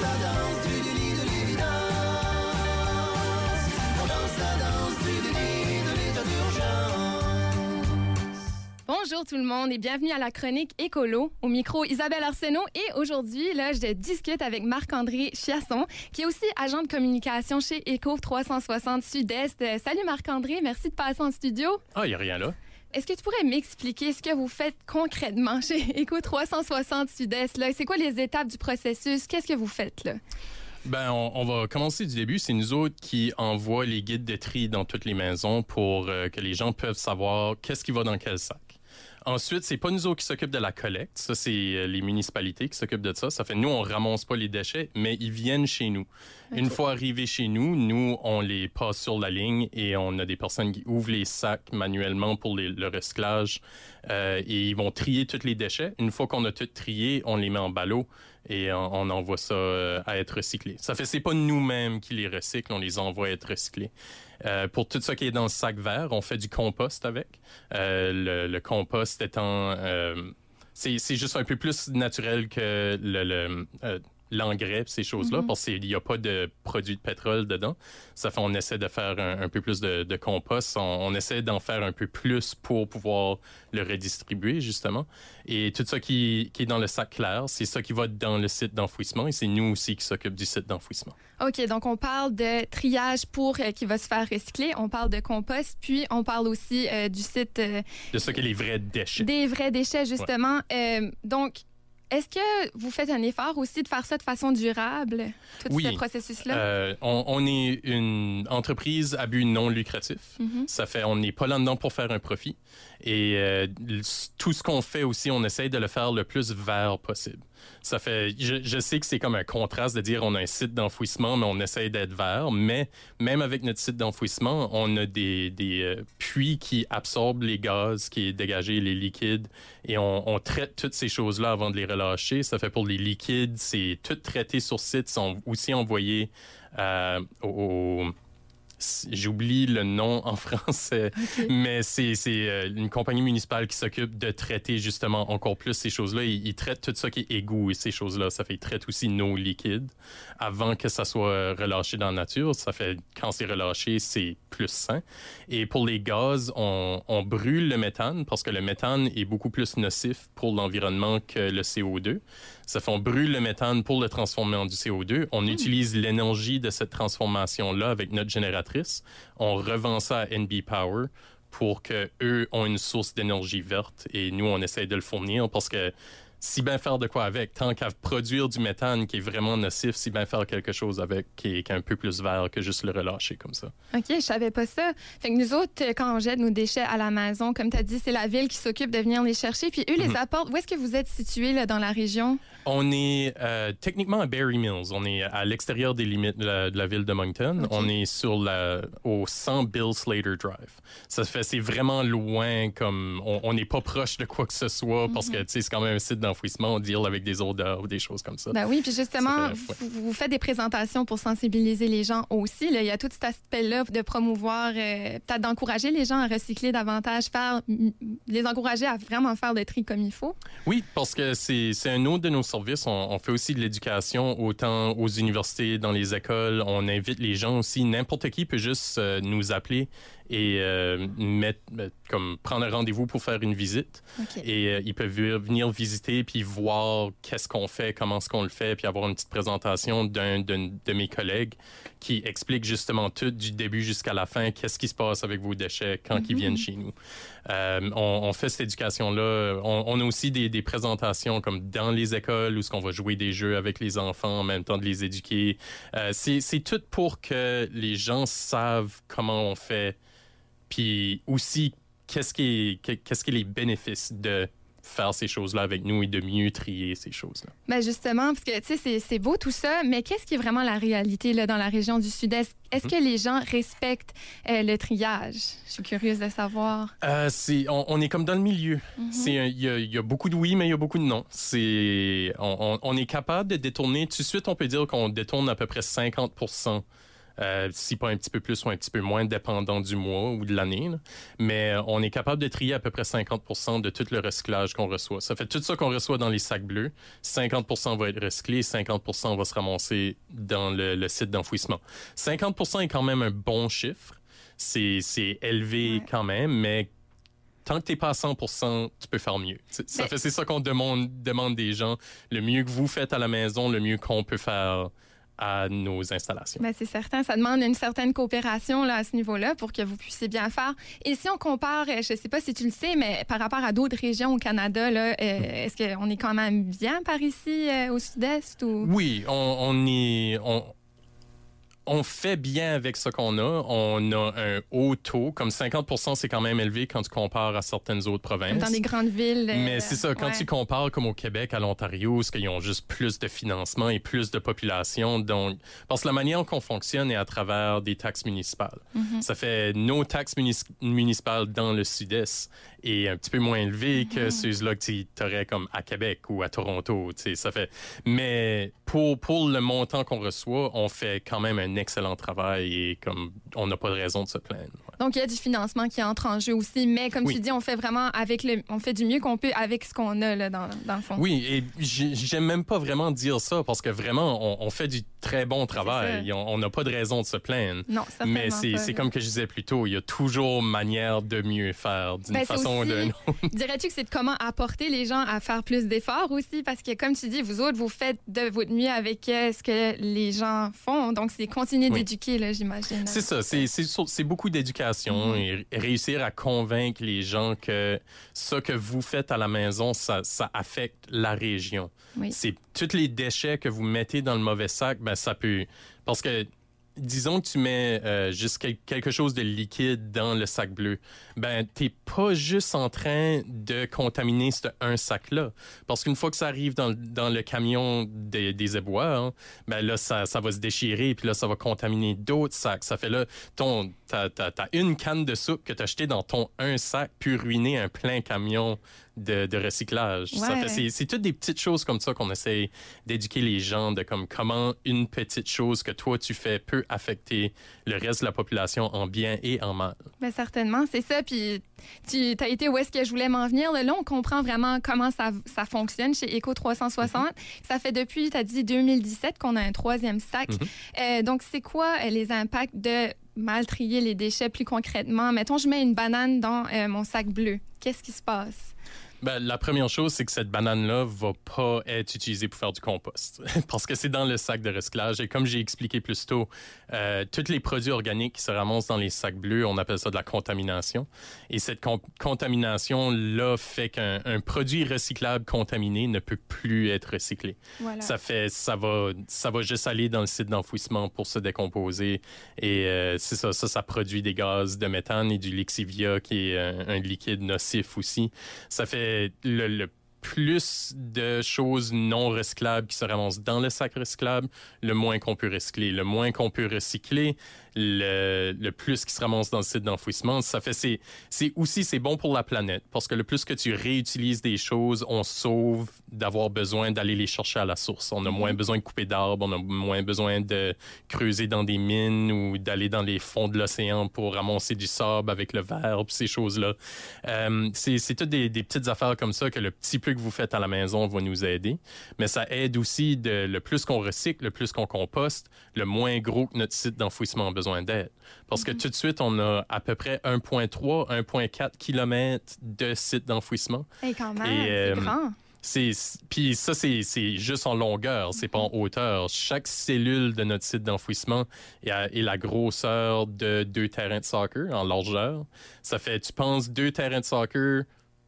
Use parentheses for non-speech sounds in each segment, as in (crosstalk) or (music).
danse danse de l'évidence. On danse danse de l'état d'urgence. Bonjour tout le monde et bienvenue à la chronique Écolo. Au micro, Isabelle Arsenault. Et aujourd'hui, là, je discute avec Marc-André Chiasson, qui est aussi agent de communication chez Éco 360 Sud-Est. Euh, Salut Marc-André, merci de passer en studio. Ah, il n'y a rien là. Est-ce que tu pourrais m'expliquer ce que vous faites concrètement chez (laughs) Éco 360 Sud-Est? C'est quoi les étapes du processus? Qu'est-ce que vous faites là? Ben, on, va commencer du début. C'est nous autres qui envoient les guides de tri dans toutes les maisons pour euh, que les gens peuvent savoir qu'est-ce qui va dans quel sac. Ensuite, c'est pas nous autres qui s'occupent de la collecte. Ça, c'est euh, les municipalités qui s'occupent de ça. Ça fait nous, on ramasse pas les déchets, mais ils viennent chez nous. Une fois arrivés chez nous, nous, on les passe sur la ligne et on a des personnes qui ouvrent les sacs manuellement pour les- le recyclage euh, et ils vont trier tous les déchets. Une fois qu'on a tout trié, on les met en ballot et on, envoie ça euh, à être recyclé. Ça fait c'est pas nous-mêmes qui les recyclent, on les envoie être recyclés. Euh, pour tout ça qui est dans le sac vert, on fait du compost avec. Euh, le, compost étant c'est c'est juste un peu plus naturel que le, l'engrais ces choses-là parce qu'il n'y a pas de produit de pétrole dedans. Ça fait on essaie de faire un, un peu plus de, de compost. On, on essaie d'en faire un peu plus pour pouvoir le redistribuer justement. Et tout ça qui, qui est dans le sac clair, c'est ça qui va dans le site d'enfouissement et c'est nous aussi qui s'occupent du site d'enfouissement. OK, donc on parle de triage pour euh, qui va se faire recycler, on parle de compost, puis on parle aussi euh, du site euh, De qui est les vrais déchets. des vrais déchets, justement. Donc, est-ce que vous faites un effort aussi de faire ça de façon durable, tout Oui. ce processus-là? Euh, on, on est une entreprise à but non lucratif. Mhm. Ça fait, on n'est pas là-dedans pour faire un profit. Et euh, tout ce qu'on fait aussi, on essaye de le faire le plus vert possible. Ça fait, je, je sais que c'est comme un contraste de dire on a un site d'enfouissement, mais on essaye d'être vert. Mais même avec notre site d'enfouissement, on a des, des euh, puits qui absorbent les gaz qui est dégagé, les liquides, et on, on traite toutes ces choses-là avant de les relâcher. Ça fait pour les liquides, c'est tout traité sur site, sont aussi envoyés euh, au, au- J'oublie le nom en (laughs) français, mais c'est euh, une compagnie municipale qui s'occupe de traiter justement encore plus ces choses-là. Ils, ils traitent tout ça qui est égout et ces choses-là. Ça fait ils traitent aussi nos liquides avant que ça soit euh, relâché dans la nature. Ça fait quand c'est relâché, c'est plus sain. Et pour les gaz, on, on brûle le méthane parce que le méthane est beaucoup plus nocif pour l'environnement que le CO2. Ça fait on brûle le méthane pour le transformer en du CO2. On utilise l'énergie de cette transformation-là avec notre génératrice. On revend ça à NB Power pour que eux ont une source d'énergie verte et nous on essaie de le fournir parce que si bien faire de quoi avec, tant qu'à produire du méthane qui est vraiment nocif, si bien faire quelque chose avec qui est, qui est un peu plus vert que juste le relâcher comme ça. OK, je savais pas ça. Fait que nous autres, euh, quand on jette nos déchets à la maison, comme tu as dit, c'est la ville qui s'occupe de venir les chercher. Puis eux, Mhm. les apportent. Où est-ce que vous êtes situé là, dans la région? On est euh, techniquement à Berry Mills. On est à l'extérieur des limites de la, de la ville de Moncton. On est sur la, au 100 Bill Slater Drive. Ça fait, c'est vraiment loin, comme on n'est pas proche de quoi que ce soit parce que tu sais, c'est quand même un site d'enfouissement. On deal avec des odeurs ou des choses comme ça. Ben oui, puis justement, Ça fait- ouais. vous, vous faites des présentations pour sensibiliser les gens aussi. Là. Il y a tout cet aspect-là de promouvoir, euh, peut-être d'encourager les gens à recycler davantage, faire, les encourager à vraiment faire le tri comme il faut. Oui, parce que c'est c'est un autre de nos services. On, on fait aussi de l'éducation autant aux universités, dans les écoles. On invite les gens aussi. N'importe qui peut juste euh, nous appeler et euh, mettre, comme prendre un rendez-vous pour faire une visite. Et euh, ils peuvent venir- visiter puis voir qu'est-ce qu'on fait, comment est-ce qu'on le fait, puis avoir une petite présentation d'un d'un de mes collègues qui explique justement tout du début jusqu'à la fin, qu'est-ce qui se passe avec vos déchets quand ils viennent chez nous. Euh, on, fait cette éducation-là. On, a aussi des, présentations comme dans les écoles où ce va jouer des jeux avec les enfants en même temps de les éduquer. Euh, c'est tout pour que les gens savent comment on fait, puis aussi qu'est-ce qui est, que- qu'est-ce qui les bénéfices de faire ces choses-là avec nous et de mieux trier ces choses-là. Ben justement, parce que tu sais, c'est- beau tout ça, mais qu'est-ce qui est vraiment la réalité là, dans la région du Sud-Est? Est-ce que les gens respectent euh, le triage? Je suis curieuse de savoir. Euh, on, on est comme dans le milieu. Mhm. Un- il y, a- il y a beaucoup de oui, mais il y a beaucoup de non. On, on- on est capable de détourner. Tout de suite, on peut dire qu'on détourne à peu près 50 euh, si pas un petit peu plus ou un petit peu moins, dépendant du mois ou de l'année. Mais euh, on est capable de trier à peu près 50% de tout le recyclage qu'on reçoit. Ça fait tout ça qu'on reçoit dans les sacs bleus. 50% va être recyclé, 50% va se ramasser dans le, le site d'enfouissement. 50% est quand même un bon chiffre. C'est élevé Ouais. quand même, mais tant que t'es pas à 100% tu peux faire mieux. C'est- Ça ça qu'on demande demande des gens. Le mieux que vous faites à la maison, le mieux qu'on peut faire à nos installations. Ben, c'est certain, ça demande une certaine coopération là, à ce niveau-là pour que vous puissiez bien faire. Et si on compare, euh, je ne sais pas si tu le sais, mais par rapport à d'autres régions au Canada, là, euh, est-ce qu'on est quand même bien par ici euh, au sud-est ou? Oui, on, on est. On, on fait bien avec ce qu'on a. On a un haut taux. Comme 50 c'est quand même élevé quand tu compares à certaines autres provinces. dans des grandes villes? euh, Mais c'est ça, quand ouais. tu compares comme au Québec, à l'Ontario, où ils ont juste plus de financement et plus de population? Donc, parce que la manière qu'on fonctionne est à travers des taxes municipales. Mhm. Ça fait nos taxes municipales dans le sud-est est un petit peu moins élevées Mhm. que ceux-là que tu aurais comme à Québec ou à Toronto. Ça fait. Mais pour, pour le montant qu'on reçoit, on fait quand même un excellent travail et comme on n'a pas de raison de se plaindre. ouais. Donc, il y a du financement qui entre en jeu aussi, mais comme Oui. tu dis, on fait vraiment avec le, on fait du mieux qu'on peut avec ce qu'on a là, dans, dans le fond. Oui, et j'ai- j'aime même pas vraiment dire ça parce que vraiment, on, on fait du très bon travail. On n'a pas de raison de se plaindre. Non, Mais c'est comme que je disais plus tôt, il y a toujours manière de mieux faire d'une Ben, façon ou d'une autre. (laughs) Dirais-tu que c'est de comment apporter les gens à faire plus d'efforts aussi? Parce que, comme tu dis, vous autres, vous faites de votre mieux avec euh, ce que les gens font. Donc, c'est continuer Oui. d'éduquer, là, j'imagine. C'est ça, c'est- beaucoup d'éducation et réussir à convaincre les gens que ce que vous faites à la maison, ça, ça affecte la région. Oui. C'est tous les déchets que vous mettez dans le mauvais sac, ben ça peut... Parce que disons que tu mets euh, juste quel- quelque chose de liquide dans le sac bleu, ben t'es pas juste en train de contaminer ce un sac-là. Parce qu'une fois que ça arrive dans, le- camion des, des éboueurs, hein, ben là, ça, ça va se déchirer, puis là, ça va contaminer d'autres sacs. Ça fait là, ton, t'as une canne de soupe que t'as acheté dans ton un sac, puis ruiner un plein camion de, de recyclage. Ouais. c'est, toutes des petites choses comme ça qu'on essaie d'éduquer les gens de comme comment une petite chose que toi tu fais peut affecter le reste de la population en bien et en mal. Ben, certainement, c'est ça. Puis tu as été où est-ce que je voulais m'en venir? Là, on comprend vraiment comment ça, ça fonctionne chez Eco 360. Mm-hmm. Ça fait depuis, tu as dit 2017 qu'on a un troisième sac. Mhm. Euh, donc, c'est quoi euh, les impacts de mal trier les déchets plus concrètement? Mettons, je mets une banane dans euh, mon sac bleu. Qu'est-ce qui se passe? Ben, la première chose, c'est que cette banane-là va pas être utilisée pour faire du compost (laughs) parce que c'est dans le sac de recyclage. Et comme j'ai expliqué plus tôt, euh, tous les produits organiques qui se ramassent dans les sacs bleus, on appelle ça de la contamination. Et cette con- contamination-là fait qu'un un produit recyclable contaminé ne peut plus être recyclé. Voilà. Ça fait, ça va, ça va juste aller dans le site d'enfouissement pour se décomposer. Et euh, c'est ça, ça, ça produit des gaz de méthane et du lixivia qui est un, un liquide nocif aussi. Ça fait le, le plus de choses non recyclables qui se ramassent dans le sac recyclable, le moins qu'on peut recycler. Le moins qu'on peut recycler, le, le plus qui se ramasse dans le site d'enfouissement. Ça fait, c'est, c'est aussi, c'est bon pour la planète parce que le plus que tu réutilises des choses, on sauve d'avoir besoin d'aller les chercher à la source. On a moins besoin de couper d'arbres, on a moins besoin de creuser dans des mines ou d'aller dans les fonds de l'océan pour ramasser du sable avec le verre, puis ces choses-là. Euh, c'est, c'est toutes des, des petites affaires comme ça que le petit peu que vous faites à la maison va nous aider. Mais ça aide aussi de le plus qu'on recycle, le plus qu'on composte, le moins gros que notre site d'enfouissement a besoin d'aide. Parce que tout de suite, on a à peu près 1,3, 1,4 km de site d'enfouissement. Hey, quand même, Et, c'est euh, grand. Puis ça c'est juste en longueur, c'est pas en hauteur. Chaque cellule de notre site d'enfouissement est, est la grosseur de deux terrains de soccer en largeur. Ça fait tu penses deux terrains de soccer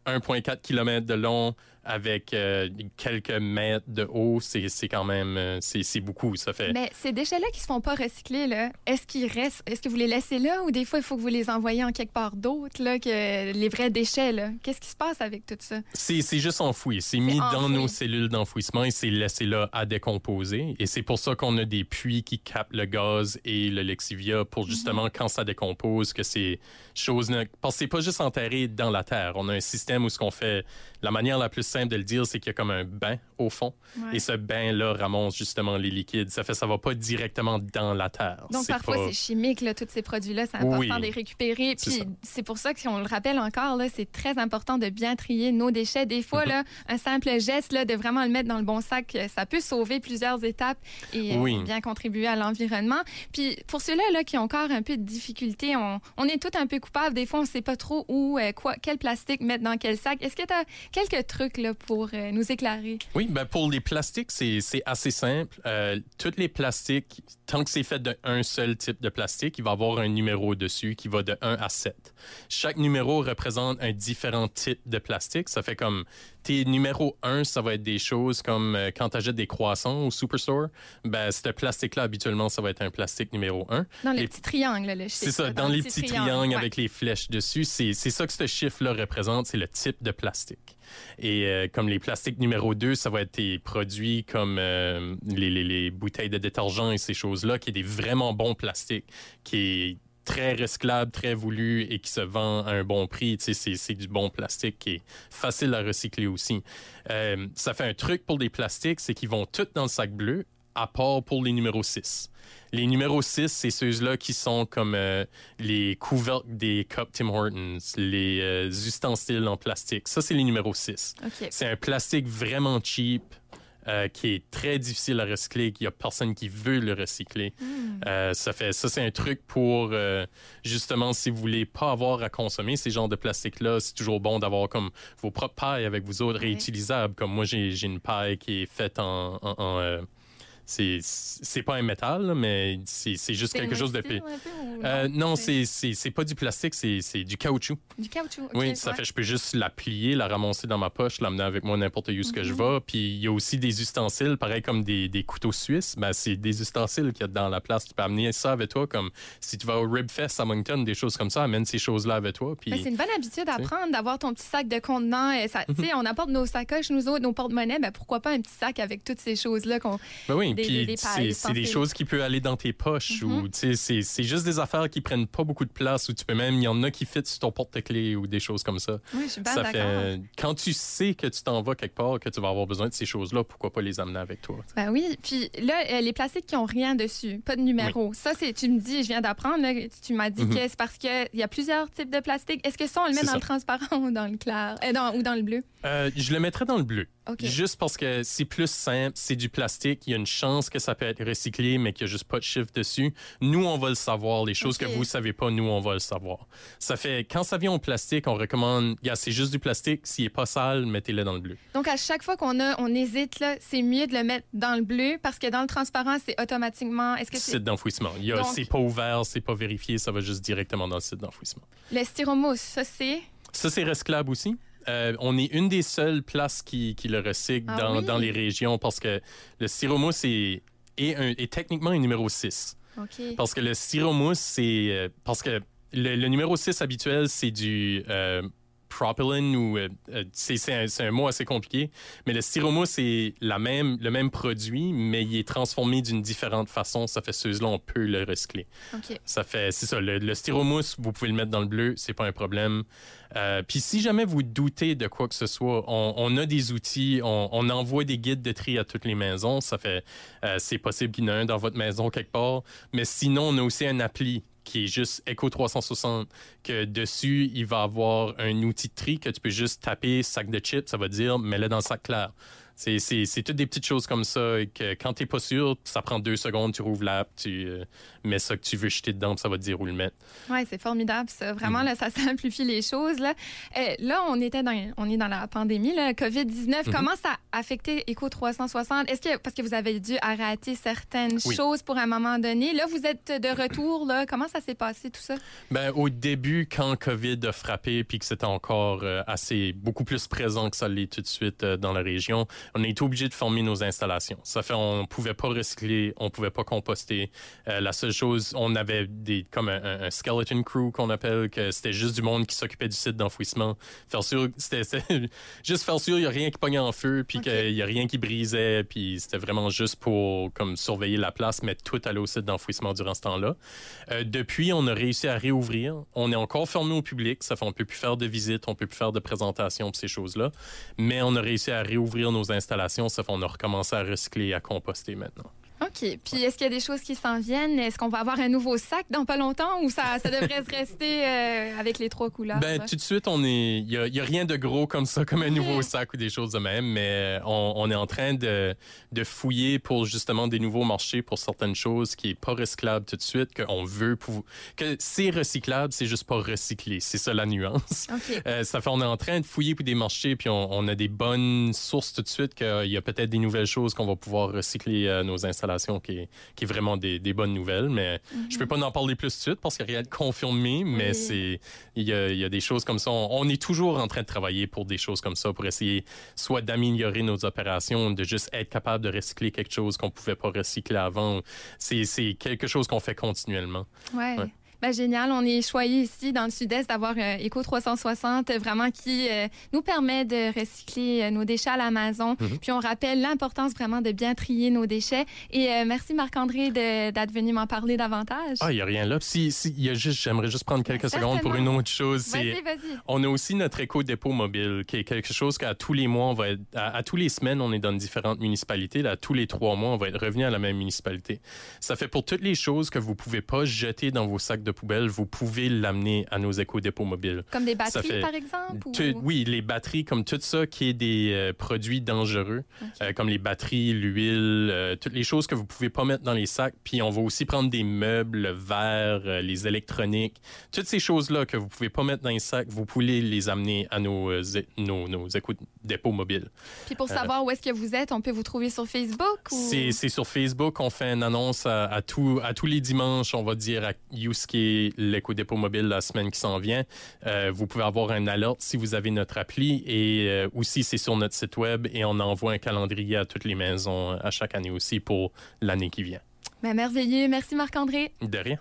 1.4 km de long avec euh, quelques mètres de haut, c'est c'est quand même euh, c'est c'est beaucoup, ça fait Mais ces déchets-là qui se font pas recycler, là, est-ce qu'ils restent, est-ce que vous les laissez là ou des fois il faut que vous les envoyez en quelque part d'autre, là, que les vrais déchets, là? Qu'est-ce qui se passe avec tout ça? C'est c'est juste enfoui. C'est mis dans nos cellules d'enfouissement et c'est laissé là à décomposer. Et c'est pour ça qu'on a des puits qui captent le gaz et le lexivia pour justement, quand ça décompose, que ces choses... Ne... Parce que c'est pas juste enterré dans la terre. On a un système système où ce qu'on fait, la manière la plus simple de le dire, c'est qu'il y a comme un bain au fond. Ouais. Et ce bain-là ramasse justement les liquides. Ça fait ça va pas directement dans la terre. Donc, parfois, pas- c'est chimique, là, tous ces produits-là. C'est important Oui. de les récupérer. Puis, c'est pour ça qu'on le rappelle encore, là, c'est très important de bien trier nos déchets. Des fois, Mhm. là, un simple geste, là, de vraiment le mettre dans le bon sac, euh, ça peut sauver plusieurs étapes et euh, Oui. bien contribuer à l'environnement. Puis, pour ceux-là là, qui ont encore un peu de difficultés, on, on est tous un peu coupables. Des fois, on ne sait pas trop où, euh, quoi, quel plastique mettre dans quel sac. Est-ce que tu as quelques trucs là, pour euh, nous éclairer? Oui, ben pour les plastiques, c'est assez simple. Euh, tous les plastiques, tant que c'est fait d'un seul type de plastique, il va avoir un numéro dessus qui va de 1 à 7. Chaque numéro représente un différent type de plastique. Ça fait comme tes numéros 1, ça va être des choses comme euh, quand tu achètes des croissants au Superstore, ben ce plastique-là, habituellement, ça va être un plastique numéro 1. Dans les Et- petits triangles, là, le chiffre, C'est ça, là, dans les le petits petit triangles ouais. avec les flèches dessus, c'est ça que ce chiffre-là représente, c'est le type de plastique. Et euh, comme les plastiques numéro 2, ça va être tes produits comme euh, les, les- les bouteilles de détergent et ces choses-là, qui est des vraiment bons plastiques, qui est très recyclable, très voulu et qui se vend à un bon prix. Tu sais, c'est- du bon plastique qui est facile à recycler aussi. Euh, ça fait un truc pour les plastiques, c'est qu'ils vont tous dans le sac bleu, à part pour les numéros 6. Les numéros 6, c'est ceux-là qui sont comme euh, les couvercles des cups Tim Hortons, les euh, ustensiles en plastique. Ça, c'est les numéros 6. OK. C'est un plastique vraiment cheap, euh, qui est très difficile à recycler, qu'il n'y a personne qui veut le recycler. Hmm. Euh, ça fait ça c'est un truc pour euh, justement si vous voulez pas avoir à consommer ces genres de plastique là c'est toujours bon d'avoir comme vos propres pailles avec vous autres réutilisables comme moi j'ai une paille qui est faite en, en- en, c'est pas un métal là, mais c'est juste quelque chose de ou euh, non, c'est pas du plastique, c'est du caoutchouc. du caoutchouc. ok, Oui, ça ouais. fait je peux juste la plier, la ramasser dans ma poche, l'amener avec moi n'importe où ce que je Mhm. vais. Puis il y a aussi des ustensiles, pareil comme des, des couteaux suisses. Ben, c'est des ustensiles qu'il y a dans la place. Tu peux amener ça avec toi, comme si tu vas au Ribfest à Moncton, des choses comme ça, amène ces choses-là avec toi. Puis Ben, c'est une bonne habitude à prendre d'avoir ton petit sac de contenant. Euh, ça- tu sais, on apporte nos sacoches, nous autres, nos porte-monnaies. Ben, pourquoi pas un petit sac avec toutes ces choses-là qu'on. Ben oui, Des- puis des- des c'est- des choses qui peuvent aller dans tes poches ou sais, c'est juste des affaires qui prennent pas beaucoup de place ou tu peux même il y en a qui fit sur ton porte-clés ou des choses comme ça. Oui, je suis bien ça fait quand tu sais que tu t'en vas quelque part que tu vas avoir besoin de ces choses-là, pourquoi pas les amener avec toi. Ben oui. Puis là, euh, les plastiques qui ont rien dessus, pas de numéro. Ça, c'est, tu me dis, je viens d'apprendre, tu m'as dit Mhm. que c'est parce qu'il y a plusieurs types de plastique. Est-ce que ça, on le met dans ça. le transparent (laughs) ou dans le clair? Euh, dans- ou dans le bleu? Euh, je le mettrais dans le bleu. Juste parce que c'est plus simple, c'est du plastique, il y a une chance que ça peut être recyclé, mais qu'il n'y a juste pas de chiffre dessus. Nous, on va le savoir. Les choses que vous ne savez pas, nous, on va le savoir. Ça fait, quand ça vient au plastique, on recommande, gars, c'est juste du plastique. S'il n'est pas sale, mettez-le dans le bleu. Donc, à chaque fois qu'on a, on hésite, là, c'est mieux de le mettre dans le bleu parce que dans le transparent, c'est automatiquement. Est-ce que c'est Site d'enfouissement. Il y a- Donc- C'est pas ouvert, c'est pas vérifié, ça va juste directement dans le site d'enfouissement. le styromousse? Ça, c'est? Ça, c'est recyclable aussi. Euh, on est une des seules places qui, qui le recycle Ah dans, oui? dans les régions parce que le styromousse est, est, un- est techniquement un numéro 6. OK. Parce que le styromousse, c'est. euh, parce que le, le numéro 6 habituel, c'est du euh, propylene ou. euh, euh, c'est un, un mot assez compliqué. Mais le styromousse, c'est la même, le même produit, mais il est transformé d'une différente façon. Ça fait ceux-là, on peut le recycler. Ça fait, c'est ça. Le, le styromousse, vous pouvez le mettre dans le bleu, c'est pas un problème. Euh, Puis si jamais vous doutez de quoi que ce soit, on, on a des outils, on, on envoie des guides de tri à toutes les maisons. Ça fait, euh, c'est possible qu'il y en ait un dans votre maison quelque part. Mais sinon, on a aussi un appli qui est juste Echo 360, que dessus, il va avoir un outil de tri que tu peux juste taper sac de chips, ça va dire mets-le dans le sac clair. C'est, c'est, c'est toutes des petites choses comme ça et que quand t'es pas sûr, ça prend deux secondes, tu rouvres l'app, tu euh, mets ça que tu veux jeter dedans, puis ça va te dire où le mettre. Oui, c'est formidable, ça. Vraiment, Mm. là, ça (laughs) simplifie les choses. Là, Euh, là on, était dans, on est dans la pandémie, là, COVID-19. Mm-hmm. Comment ça a affecté Eco 360? Est-ce que, parce que vous avez dû arrêter certaines Oui. choses pour un moment donné, là, vous êtes de retour, là. Comment ça s'est passé, tout ça? Ben, au début, quand COVID a frappé, puis que c'était encore euh, assez beaucoup plus présent que ça l'est tout de suite dans la région, on a été obligé de former nos installations. Ça fait on pouvait pas recycler, on pouvait pas composter. Euh, la seule chose, on avait des comme un, skeleton crew qu'on appelle, que c'était juste du monde qui s'occupait du site d'enfouissement. Faire sûr, c'était (laughs) juste faire sûr il y a rien qui pognait en feu, puis qu'il y a rien qui brisait, puis c'était vraiment juste pour comme surveiller la place, mettre tout aller au site d'enfouissement durant ce temps-là. Euh, depuis, on a réussi à réouvrir. On est encore fermé au public. Ça fait on peut plus faire de visites, on peut plus faire de présentations ces choses-là. Mais on a réussi à réouvrir nos installations. Ça on a recommencé à recycler et à composter maintenant. OK. Puis est-ce qu'il y a des choses qui s'en viennent? Est-ce qu'on va avoir un nouveau sac dans pas longtemps ou ça, ça devrait se rester euh, avec les trois couleurs? Ben, tout de suite, on est. Il y a, rien de gros comme ça, comme un nouveau (laughs) sac ou des choses de même, mais on, on est en train de, de fouiller pour justement des nouveaux marchés pour certaines choses qui est pas recyclable tout de suite, qu'on veut pour que c'est recyclable, c'est juste pas recyclé. C'est ça la nuance. (laughs) OK. Euh, ça fait on est en train de fouiller pour des marchés, puis on, on a des bonnes sources tout de suite qu'il y a peut-être des nouvelles choses qu'on va pouvoir recycler euh, nos installations, qui est, qui est vraiment des, des bonnes nouvelles. Mais je peux pas en parler plus tout de suite parce qu'il n'y a rien de confirmé, mais Oui. c'est il y, a, il y a des choses comme ça. On, on est toujours en train de travailler pour des choses comme ça, pour essayer soit d'améliorer nos opérations, de juste être capable de recycler quelque chose qu'on pouvait pas recycler avant. C'est c'est quelque chose qu'on fait continuellement. Ouais. Ouais. Ben, génial. On est choyé ici dans le sud-est d'avoir euh, Eco 360 euh, vraiment qui euh, nous permet de recycler euh, nos déchets à la maison. Mhm. Puis on rappelle l'importance vraiment de bien trier nos déchets. Et euh, merci Marc-André d'être venu m'en parler davantage. Ah, il y a rien là. Si, si, il y a juste, j'aimerais juste prendre quelques secondes pour une autre chose. Vas-y, vas-y. On a aussi notre éco-dépôt mobile, qui est quelque chose qu'à tous les mois, on va être, à, à tous les semaines, on est dans différentes municipalités. Là, à tous les trois mois, on va être revenu à la même municipalité. Ça fait pour toutes les choses que vous pouvez pas jeter dans vos sacs de poubelle, vous pouvez l'amener à nos éco-dépôts mobiles. Comme des batteries, fait par exemple? ou- oui, les batteries, comme tout ça qui est des euh, produits dangereux, euh, comme les batteries, l'huile, euh, toutes les choses que vous pouvez pas mettre dans les sacs. Puis on va aussi prendre des meubles, le verre, euh, les électroniques, toutes ces choses-là que vous pouvez pas mettre dans les sacs, vous pouvez les amener à nos, nos, nos éco-dépôts mobiles. Puis pour savoir où est-ce que vous êtes, on peut vous trouver sur Facebook? Ou... C'est sur Facebook, on fait une annonce à, à, tout- à tous les dimanches, on va dire à L'éco-dépôt mobile la semaine qui s'en vient. Euh, vous pouvez avoir un alerte si vous avez notre appli et euh, aussi c'est sur notre site web et on envoie un calendrier à toutes les maisons euh, à chaque année aussi pour l'année qui vient. Ben, merveilleux. Merci Marc-André. De rien.